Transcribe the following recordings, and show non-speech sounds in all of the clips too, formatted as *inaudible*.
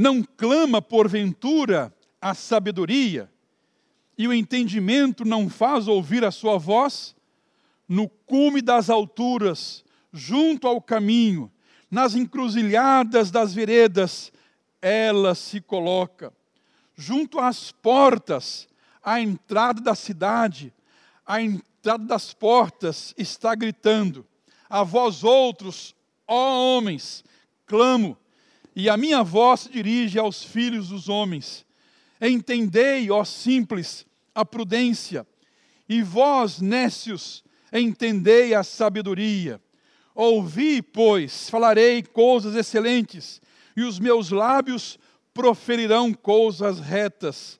Não clama porventura a sabedoria, e o entendimento não faz ouvir a sua voz? No cume das alturas, junto ao caminho, nas encruzilhadas das veredas, ela se coloca. Junto às portas, à entrada da cidade, à entrada das portas, está gritando: A vós outros, ó homens, clamo, e a minha voz se dirige aos filhos dos homens. Entendei, ó simples, a prudência, e vós, nécios, entendei a sabedoria. Ouvi, pois, falarei coisas excelentes, e os meus lábios proferirão coisas retas,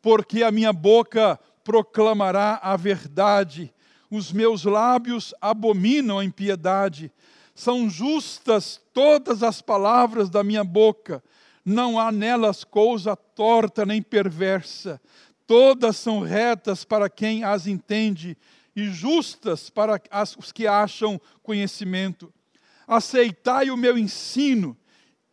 porque a minha boca proclamará a verdade, os meus lábios abominam a impiedade. São justas todas as palavras da minha boca, não há nelas coisa torta nem perversa. Todas são retas para quem as entende e justas para os que acham conhecimento. Aceitai o meu ensino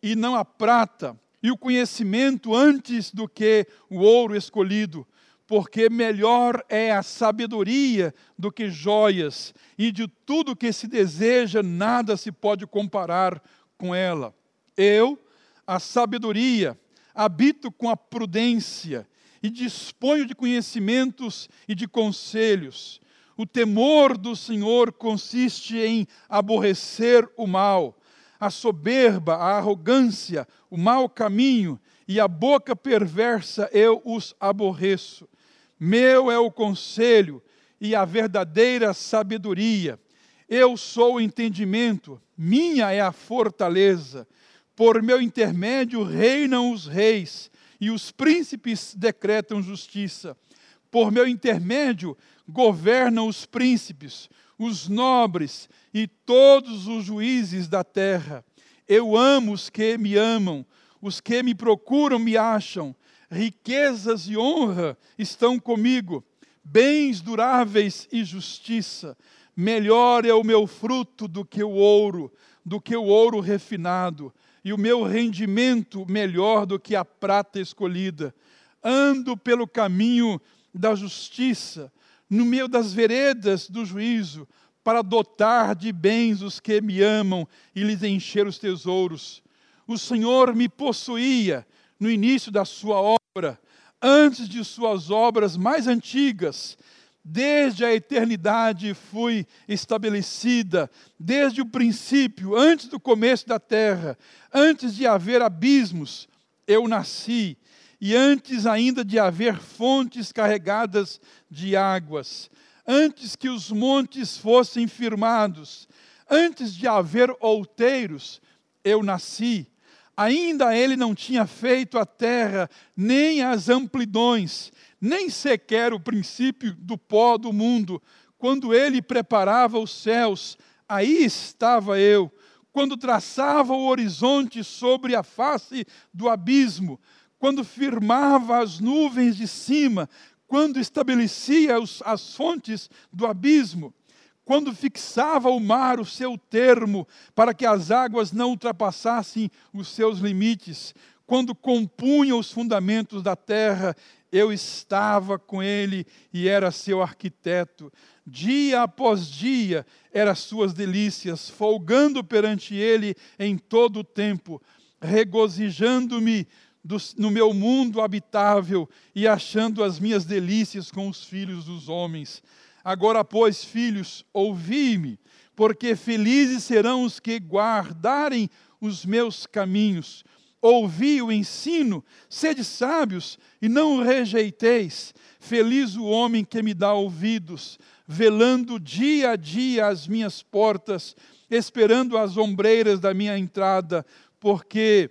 e não a prata, e o conhecimento antes do que o ouro escolhido, porque melhor é a sabedoria do que joias, e de tudo que se deseja, nada se pode comparar com ela. Eu, a sabedoria, habito com a prudência, e disponho de conhecimentos e de conselhos. O temor do Senhor consiste em aborrecer o mal, a soberba, a arrogância, o mau caminho e a boca perversa eu os aborreço. Meu é o conselho e a verdadeira sabedoria. Eu sou o entendimento, minha é a fortaleza. Por meu intermédio reinam os reis e os príncipes decretam justiça. Por meu intermédio governam os príncipes, os nobres e todos os juízes da terra. Eu amo os que me amam, os que me procuram me acham. Riquezas e honra estão comigo, bens duráveis e justiça. Melhor é o meu fruto do que o ouro, do que o ouro refinado e o meu rendimento melhor do que a prata escolhida. Ando pelo caminho da justiça, no meio das veredas do juízo, para dotar de bens os que me amam e lhes encher os tesouros. O Senhor me possuía no início da sua obra, antes de suas obras mais antigas, Desde a eternidade fui estabelecida, desde o princípio, antes do começo da terra, antes de haver abismos, eu nasci, e antes ainda de haver fontes carregadas de águas, antes que os montes fossem firmados, antes de haver outeiros, eu nasci. Ainda ele não tinha feito a terra, nem as amplidões, nem sequer o princípio do pó do mundo. Quando ele preparava os céus, aí estava eu. Quando traçava o horizonte sobre a face do abismo, quando firmava as nuvens de cima, quando estabelecia os, as fontes do abismo, quando fixava o mar o seu termo, para que as águas não ultrapassassem os seus limites, quando compunha os fundamentos da terra eu estava com ele e era seu arquiteto. Dia após dia eram suas delícias, folgando perante ele em todo o tempo, regozijando-me no meu mundo habitável e achando as minhas delícias com os filhos dos homens. Agora, pois, filhos, ouvi-me, porque felizes serão os que guardarem os meus caminhos ouvi o ensino, sede sábios e não o rejeiteis. Feliz o homem que me dá ouvidos, velando dia a dia as minhas portas, esperando as ombreiras da minha entrada, porque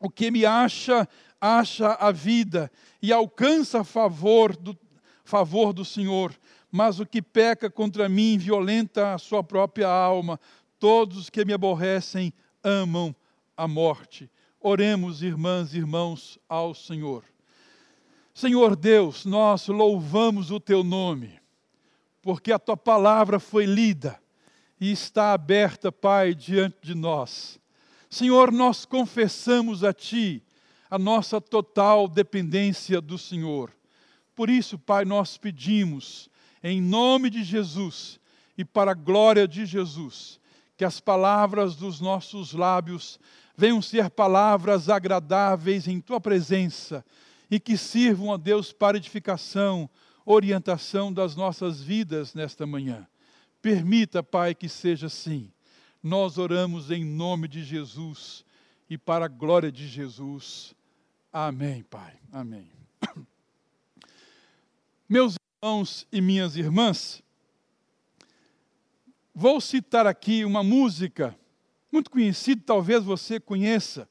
o que me acha, acha a vida e alcança favor do, favor do Senhor. Mas o que peca contra mim violenta a sua própria alma. Todos os que me aborrecem amam a morte. Oremos, irmãs e irmãos, ao Senhor. Senhor Deus, nós louvamos o teu nome, porque a tua palavra foi lida e está aberta, Pai, diante de nós. Senhor, nós confessamos a ti a nossa total dependência do Senhor. Por isso, Pai, nós pedimos, em nome de Jesus e para a glória de Jesus, que as palavras dos nossos lábios venham ser palavras agradáveis em tua presença e que sirvam a Deus para edificação, orientação das nossas vidas nesta manhã. Permita, Pai, que seja assim. Nós oramos em nome de Jesus e para a glória de Jesus. Amém, Pai. Amém. *clears throat* Meus irmãos e minhas irmãs, vou citar aqui uma música muito conhecida, talvez você conheça.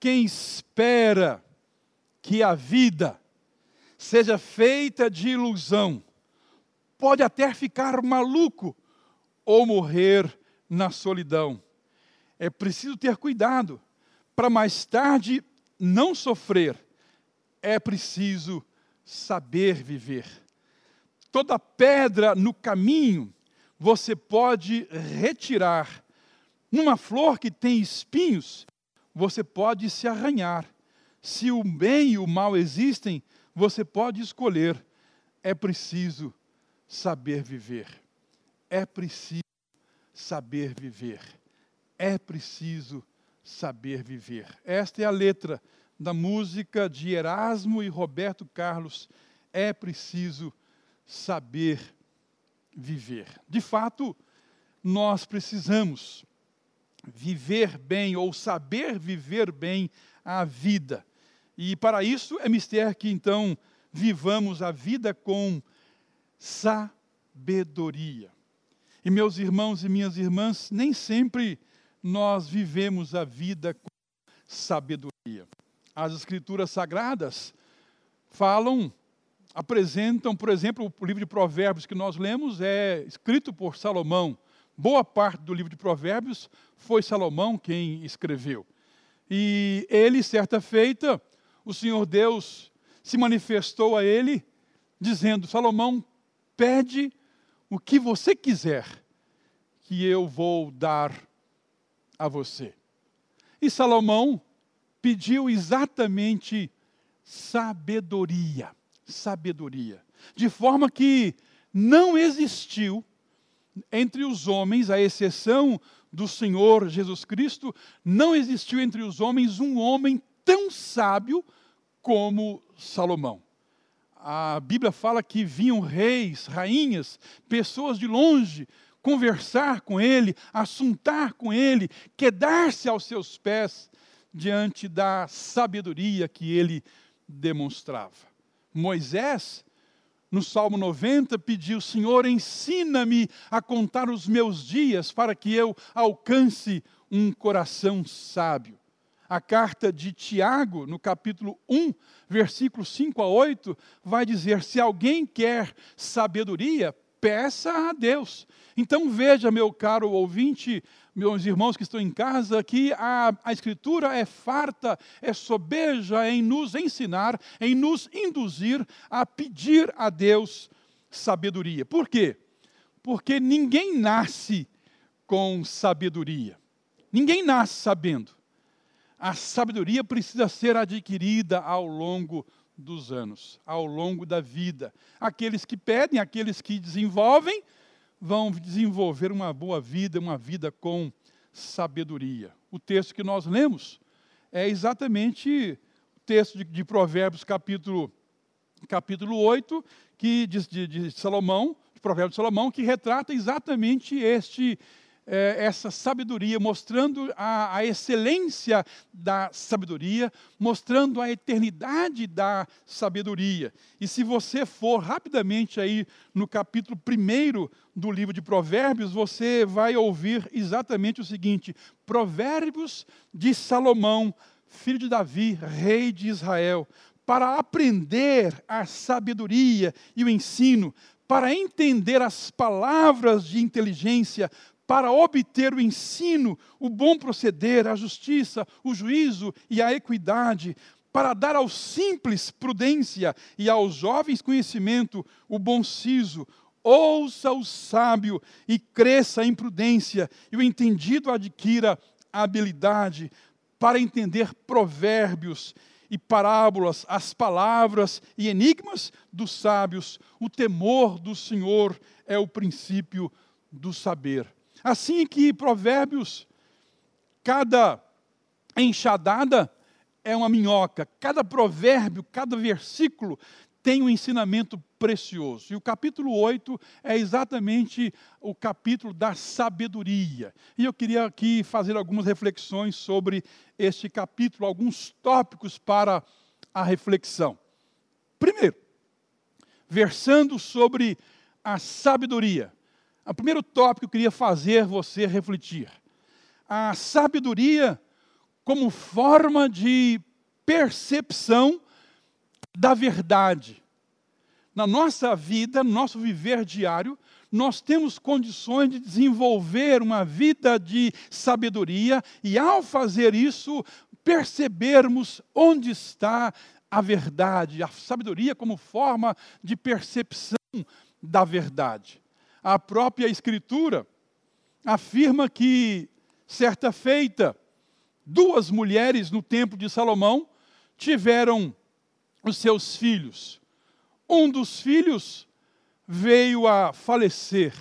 Quem espera que a vida seja feita de ilusão, pode até ficar maluco ou morrer na solidão. É preciso ter cuidado para mais tarde não sofrer. É preciso saber viver. Toda pedra no caminho você pode retirar. Numa flor que tem espinhos, você pode se arranhar. Se o bem e o mal existem, você pode escolher. É preciso saber viver. É preciso saber viver. É preciso saber viver. Esta é a letra da música de Erasmo e Roberto Carlos. É preciso saber viver. De fato, nós precisamos viver bem ou saber viver bem a vida. E para isso é mister que então vivamos a vida com sabedoria. E meus irmãos e minhas irmãs, nem sempre nós vivemos a vida com sabedoria. As escrituras sagradas falam, apresentam, por exemplo, o livro de Provérbios que nós lemos é escrito por Salomão. Boa parte do livro de Provérbios foi Salomão quem escreveu. E ele, certa feita, o Senhor Deus se manifestou a ele, dizendo: Salomão, pede o que você quiser, que eu vou dar a você. E Salomão pediu exatamente sabedoria, sabedoria, de forma que não existiu entre os homens, à exceção do Senhor Jesus Cristo, não existiu entre os homens um homem tão sábio como Salomão a Bíblia fala que vinham reis, rainhas, pessoas de longe conversar com ele, assuntar com ele, quedar-se aos seus pés diante da sabedoria que ele demonstrava. Moisés, no Salmo 90, pediu: Senhor, ensina-me a contar os meus dias para que eu alcance um coração sábio. A carta de Tiago, no capítulo 1, versículos 5 a 8, vai dizer: se alguém quer sabedoria, peça a Deus. Então veja, meu caro ouvinte, meus irmãos que estão em casa, que a, a Escritura é farta, é sobeja em nos ensinar, em nos induzir a pedir a Deus sabedoria. Por quê? Porque ninguém nasce com sabedoria. Ninguém nasce sabendo. A sabedoria precisa ser adquirida ao longo dos anos, ao longo da vida. Aqueles que pedem, aqueles que desenvolvem, vão desenvolver uma boa vida, uma vida com sabedoria. O texto que nós lemos é exatamente o texto de, de Provérbios, capítulo, capítulo 8, que diz de, de Salomão, de Provérbios de Salomão, que retrata exatamente este é, essa sabedoria, mostrando a, a, excelência da sabedoria, mostrando a eternidade da sabedoria. E se você for rapidamente aí no capítulo 1 do livro de Provérbios, você vai ouvir exatamente o seguinte: Provérbios de Salomão, filho de Davi, rei de Israel, para aprender a sabedoria e o ensino, para entender as palavras de inteligência, para obter o ensino, o bom proceder, a justiça, o juízo e a equidade, para dar aos simples prudência e aos jovens conhecimento, o bom siso. Ouça o sábio e cresça em prudência, e o entendido adquira habilidade, para entender provérbios e parábolas, as palavras e enigmas dos sábios. O temor do Senhor é o princípio do saber. Assim que Provérbios, cada enxadada é uma minhoca, cada provérbio, cada versículo tem um ensinamento precioso. E o capítulo 8 é exatamente o capítulo da sabedoria. E eu queria aqui fazer algumas reflexões sobre este capítulo, alguns tópicos para a reflexão. Primeiro, versando sobre a sabedoria. O primeiro tópico que eu queria fazer você refletir. A sabedoria como forma de percepção da verdade. Na nossa vida, no nosso viver diário, nós temos condições de desenvolver uma vida de sabedoria e, ao fazer isso, percebermos onde está a verdade, a sabedoria como forma de percepção da verdade. A própria Escritura afirma que, certa feita, duas mulheres no templo de Salomão tiveram os seus filhos. Um dos filhos veio a falecer.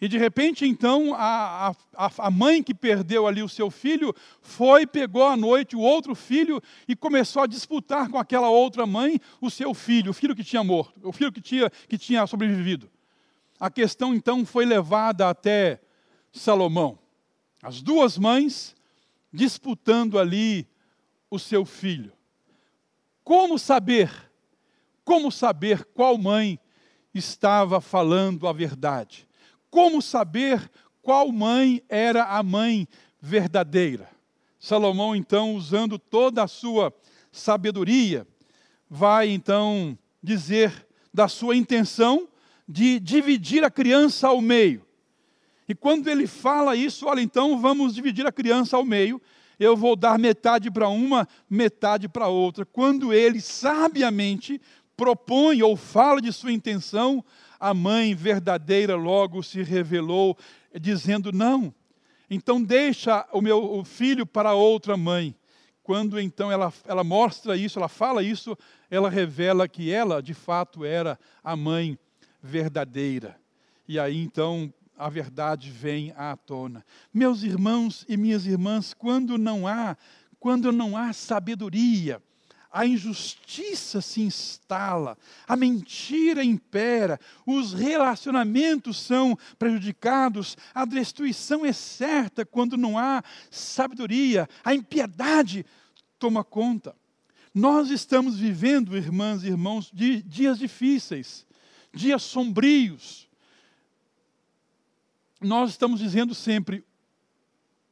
E de repente, então, a, a, a mãe que perdeu ali o seu filho foi, pegou à noite o outro filho e começou a disputar com aquela outra mãe o seu filho, o filho que tinha morto, o filho que tinha, que tinha sobrevivido. A questão então foi levada até Salomão. As duas mães disputando ali o seu filho. Como saber? Como saber qual mãe estava falando a verdade? Como saber qual mãe era a mãe verdadeira? Salomão, então, usando toda a sua sabedoria, vai então dizer da sua intenção de dividir a criança ao meio. E quando ele fala isso, olha, então vamos dividir a criança ao meio eu vou dar metade para uma, metade para outra. Quando ele sabiamente propõe ou fala de sua intenção, a mãe verdadeira logo se revelou, dizendo: Não, então deixa o meu o filho para outra mãe. Quando então ela, ela mostra isso, ela fala isso, ela revela que ela de fato era a mãe verdadeira. E aí então a verdade vem à tona. Meus irmãos e minhas irmãs, quando não há, quando não há sabedoria, a injustiça se instala, a mentira impera, os relacionamentos são prejudicados, a destruição é certa quando não há sabedoria, a impiedade toma conta. Nós estamos vivendo, irmãs e irmãos, dias difíceis, dias sombrios, nós estamos dizendo sempre: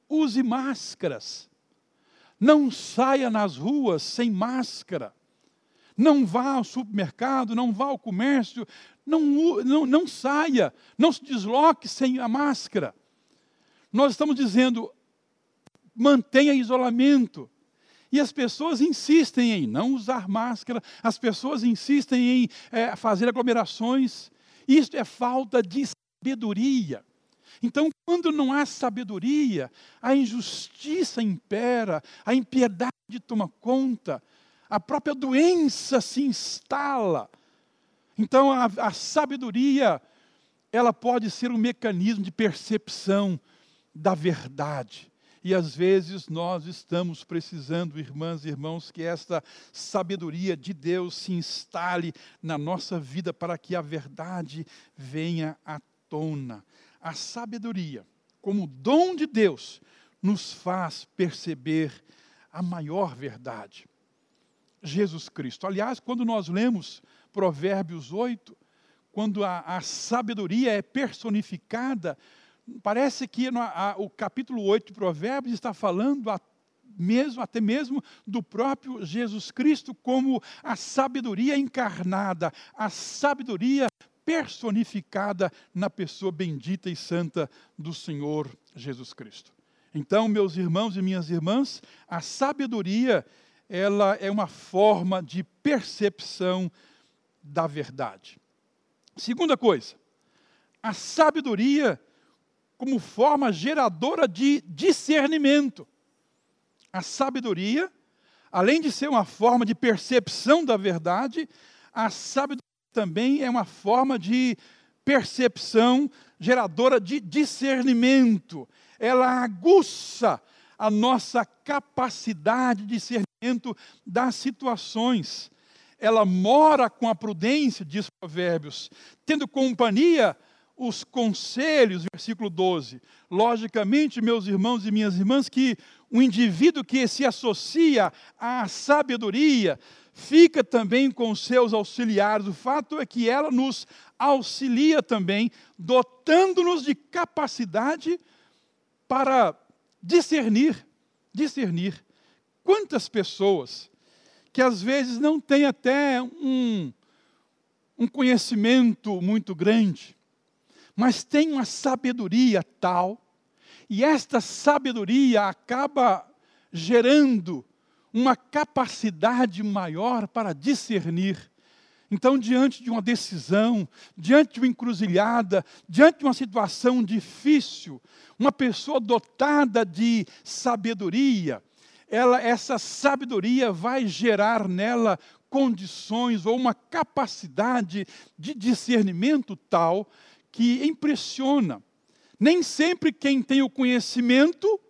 use máscaras. Não saia nas ruas sem máscara. Não vá ao supermercado, não vá ao comércio, não, não, não saia, não se desloque sem a máscara. Nós estamos dizendo, mantenha isolamento. E as pessoas insistem em não usar máscara, as pessoas insistem em é, fazer aglomerações. Isso é falta de sabedoria. Então, quando não há sabedoria, a injustiça impera, a impiedade toma conta, a própria doença se instala. Então, a, a sabedoria, ela pode ser um mecanismo de percepção da verdade. E às vezes nós estamos precisando, irmãs e irmãos, que esta sabedoria de Deus se instale na nossa vida para que a verdade venha à tona a sabedoria, como dom de Deus, nos faz perceber a maior verdade. Jesus Cristo. Aliás, quando nós lemos Provérbios 8, quando a, a sabedoria é personificada, parece que a, o capítulo 8 de Provérbios está falando a, mesmo, até mesmo do próprio Jesus Cristo como a sabedoria encarnada, a sabedoria personificada na pessoa bendita e santa do Senhor Jesus Cristo. Então, meus irmãos e minhas irmãs, a sabedoria, ela é uma forma de percepção da verdade. Segunda coisa, a sabedoria como forma geradora de discernimento. A sabedoria, além de ser uma forma de percepção da verdade, a sabedoria também é uma forma de percepção geradora de discernimento. Ela aguça a nossa capacidade de discernimento das situações. Ela mora com a prudência, diz Provérbios, tendo companhia os conselhos, versículo 12. Logicamente, meus irmãos e minhas irmãs, que o indivíduo que se associa à sabedoria fica também com seus auxiliares. O fato é que ela nos auxilia também, dotando-nos de capacidade para discernir, discernir. Quantas pessoas que às vezes não têm até um, um conhecimento muito grande, mas tem uma sabedoria tal, e esta sabedoria acaba gerando uma capacidade maior para discernir. Então, diante de uma decisão, diante de uma encruzilhada, diante de uma situação difícil, uma pessoa dotada de sabedoria, ela, essa sabedoria vai gerar nela condições ou uma capacidade de discernimento tal que impressiona. Nem sempre quem tem o conhecimento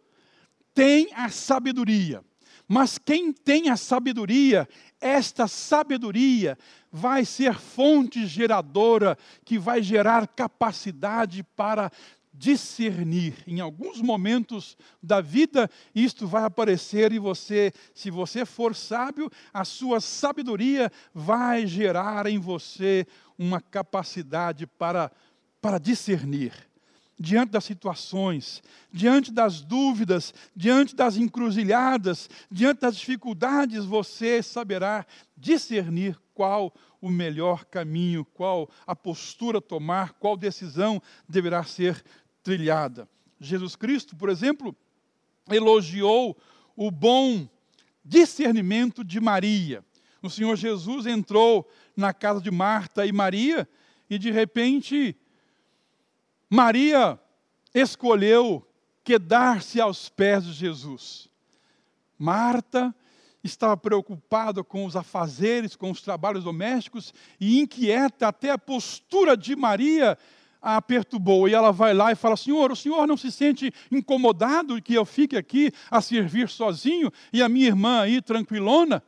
tem a sabedoria. Mas quem tem a sabedoria, esta sabedoria vai ser fonte geradora que vai gerar capacidade para discernir. Em alguns momentos da vida, isto vai aparecer e você, se você for sábio, a sua sabedoria vai gerar em você uma capacidade para para discernir diante das situações, diante das dúvidas, diante das encruzilhadas, diante das dificuldades, você saberá discernir qual o melhor caminho, qual a postura tomar, qual decisão deverá ser trilhada. Jesus Cristo, por exemplo, elogiou o bom discernimento de Maria. O Senhor Jesus entrou na casa de Marta e Maria e de repente Maria escolheu quedar-se aos pés de Jesus. Marta estava preocupada com os afazeres, com os trabalhos domésticos e inquieta, até a postura de Maria a perturbou. E ela vai lá e fala: Senhor, o senhor não se sente incomodado que eu fique aqui a servir sozinho e a minha irmã aí tranquilona?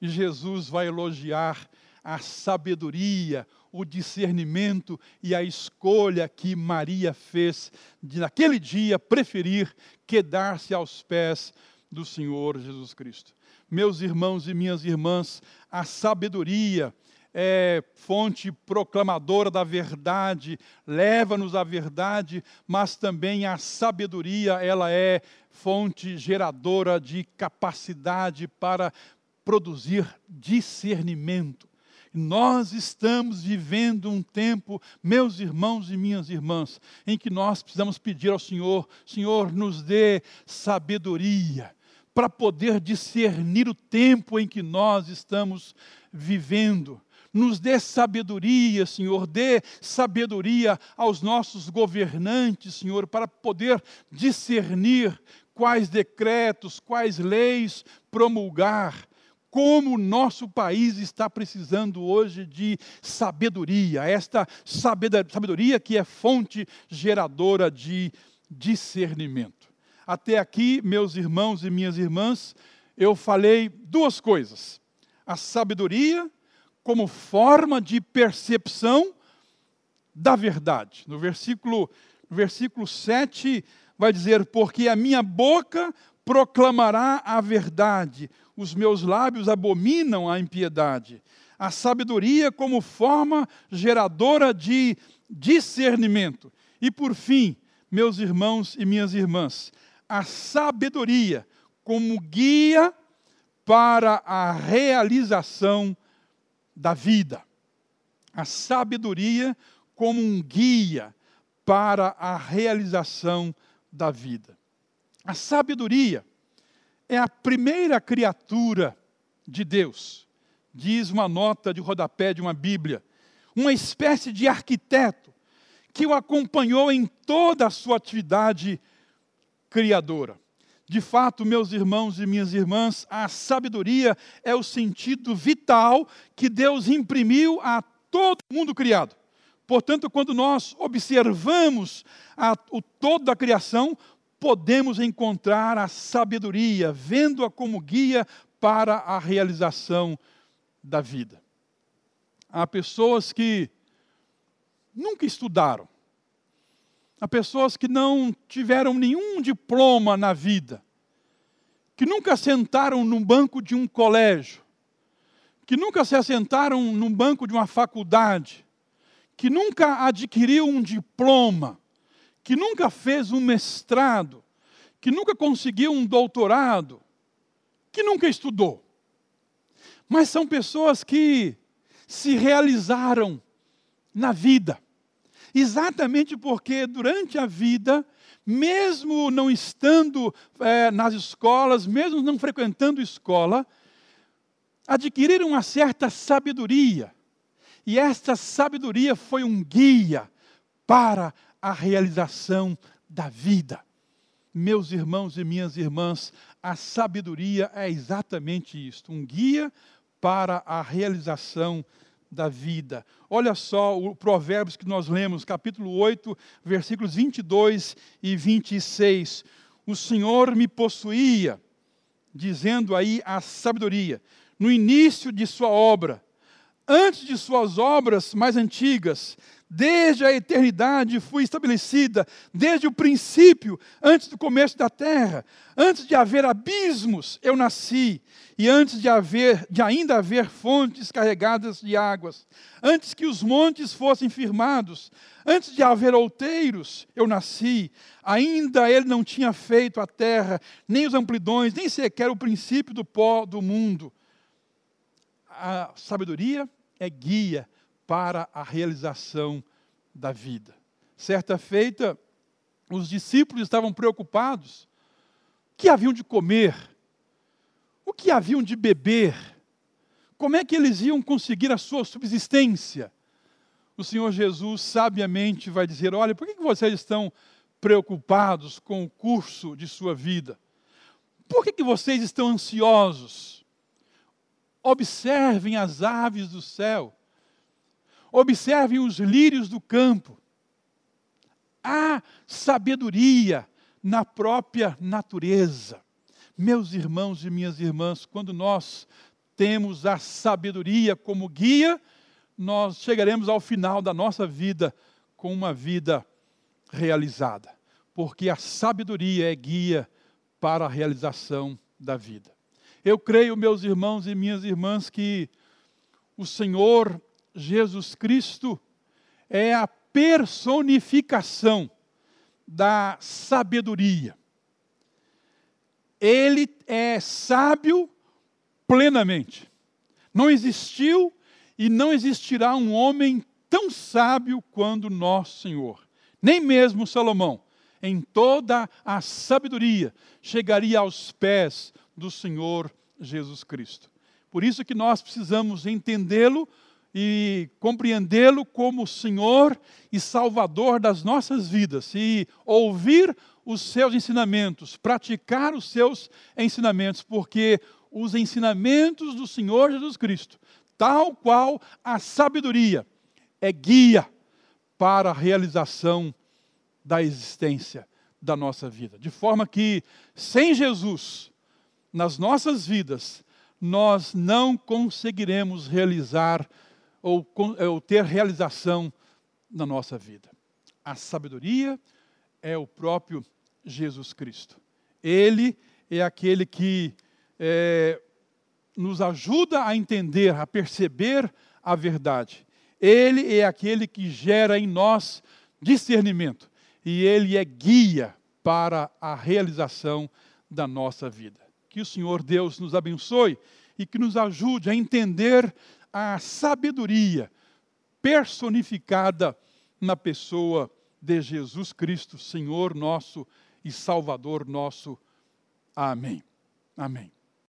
E Jesus vai elogiar a sabedoria, o discernimento e a escolha que Maria fez de, naquele dia, preferir quedar-se aos pés do Senhor Jesus Cristo. Meus irmãos e minhas irmãs, a sabedoria é fonte proclamadora da verdade, leva-nos à verdade, mas também a sabedoria, ela é fonte geradora de capacidade para produzir discernimento. Nós estamos vivendo um tempo, meus irmãos e minhas irmãs, em que nós precisamos pedir ao Senhor: Senhor, nos dê sabedoria para poder discernir o tempo em que nós estamos vivendo. Nos dê sabedoria, Senhor, dê sabedoria aos nossos governantes, Senhor, para poder discernir quais decretos, quais leis promulgar como o nosso país está precisando hoje de sabedoria, esta sabedoria que é fonte geradora de discernimento. Até aqui, meus irmãos e minhas irmãs, eu falei duas coisas: a sabedoria como forma de percepção da verdade. No versículo, no versículo 7 vai dizer: Porque a minha boca proclamará a verdade, os meus lábios abominam a impiedade. A sabedoria como forma geradora de discernimento. E por fim, meus irmãos e minhas irmãs, a sabedoria como guia para a realização da vida. A sabedoria como um guia para a realização da vida. A sabedoria é a primeira criatura de Deus, diz uma nota de rodapé de uma Bíblia, uma espécie de arquiteto que o acompanhou em toda a sua atividade criadora. De fato, meus irmãos e minhas irmãs, a sabedoria é o sentido vital que Deus imprimiu a todo mundo criado. Portanto, quando nós observamos a, o todo da criação, podemos encontrar a sabedoria, vendo-a como guia para a realização da vida. Há pessoas que nunca estudaram, há pessoas que não tiveram nenhum diploma na vida, que nunca sentaram num banco de um colégio, que nunca se assentaram num banco de uma faculdade, que nunca adquiriu um diploma, que nunca fez um mestrado, que nunca conseguiu um doutorado, que nunca estudou. Mas são pessoas que se realizaram na vida. Exatamente porque durante a vida, mesmo não estando é, nas escolas, mesmo não frequentando escola, adquiriram uma certa sabedoria. E esta sabedoria foi um guia para a realização da vida. Meus irmãos e minhas irmãs, a sabedoria é exatamente isto, um guia para a realização da vida. Olha só o Provérbios que nós lemos, capítulo 8, versículos 22 e 26. O Senhor me possuía, dizendo aí a sabedoria, no início de sua obra, antes de suas obras mais antigas, desde a eternidade fui estabelecida, desde o princípio, antes do começo da terra, antes de haver abismos, eu nasci, e antes de haver, de ainda haver fontes carregadas de águas, antes que os montes fossem firmados, antes de haver outeiros, eu nasci, ainda ele não tinha feito a terra, nem os amplidões, nem sequer o princípio do pó do mundo. A sabedoria é guia para a realização da vida. Certa feita, os discípulos estavam preocupados. O que haviam de comer? O que haviam de beber? Como é que eles iam conseguir a sua subsistência? O Senhor Jesus sabiamente vai dizer: Olha, por que vocês estão preocupados com o curso de sua vida? Por que vocês estão ansiosos? Observem as aves do céu Observem os lírios do campo. Há sabedoria na própria natureza. Meus irmãos e minhas irmãs, quando nós temos a sabedoria como guia, nós chegaremos ao final da nossa vida com uma vida realizada, porque a sabedoria é guia para a realização da vida. Eu creio, meus irmãos e minhas irmãs, que o Senhor Jesus Cristo é a personificação da sabedoria. Ele é sábio plenamente. Não existiu e não existirá um homem tão sábio quanto nosso Senhor. Nem mesmo Salomão, em toda a sabedoria, chegaria aos pés do Senhor Jesus Cristo. Por isso que nós precisamos entendê-lo e compreendê-lo como Senhor e Salvador das nossas vidas e ouvir os seus ensinamentos, praticar os seus ensinamentos, porque os ensinamentos do Senhor Jesus Cristo, tal qual a sabedoria, é guia para a realização da existência da nossa vida. De forma que, sem Jesus, nas nossas vidas, nós não conseguiremos realizar ou, ou ter realização na nossa vida. A sabedoria é o próprio Jesus Cristo. Ele é aquele que é, nos ajuda a entender, a perceber a verdade. Ele é aquele que gera em nós discernimento. E ele é guia para a realização da nossa vida. Que o Senhor Deus nos abençoe e que nos ajude a entender a sabedoria personificada na pessoa de Jesus Cristo, Senhor nosso e Salvador nosso. Amém. Amém.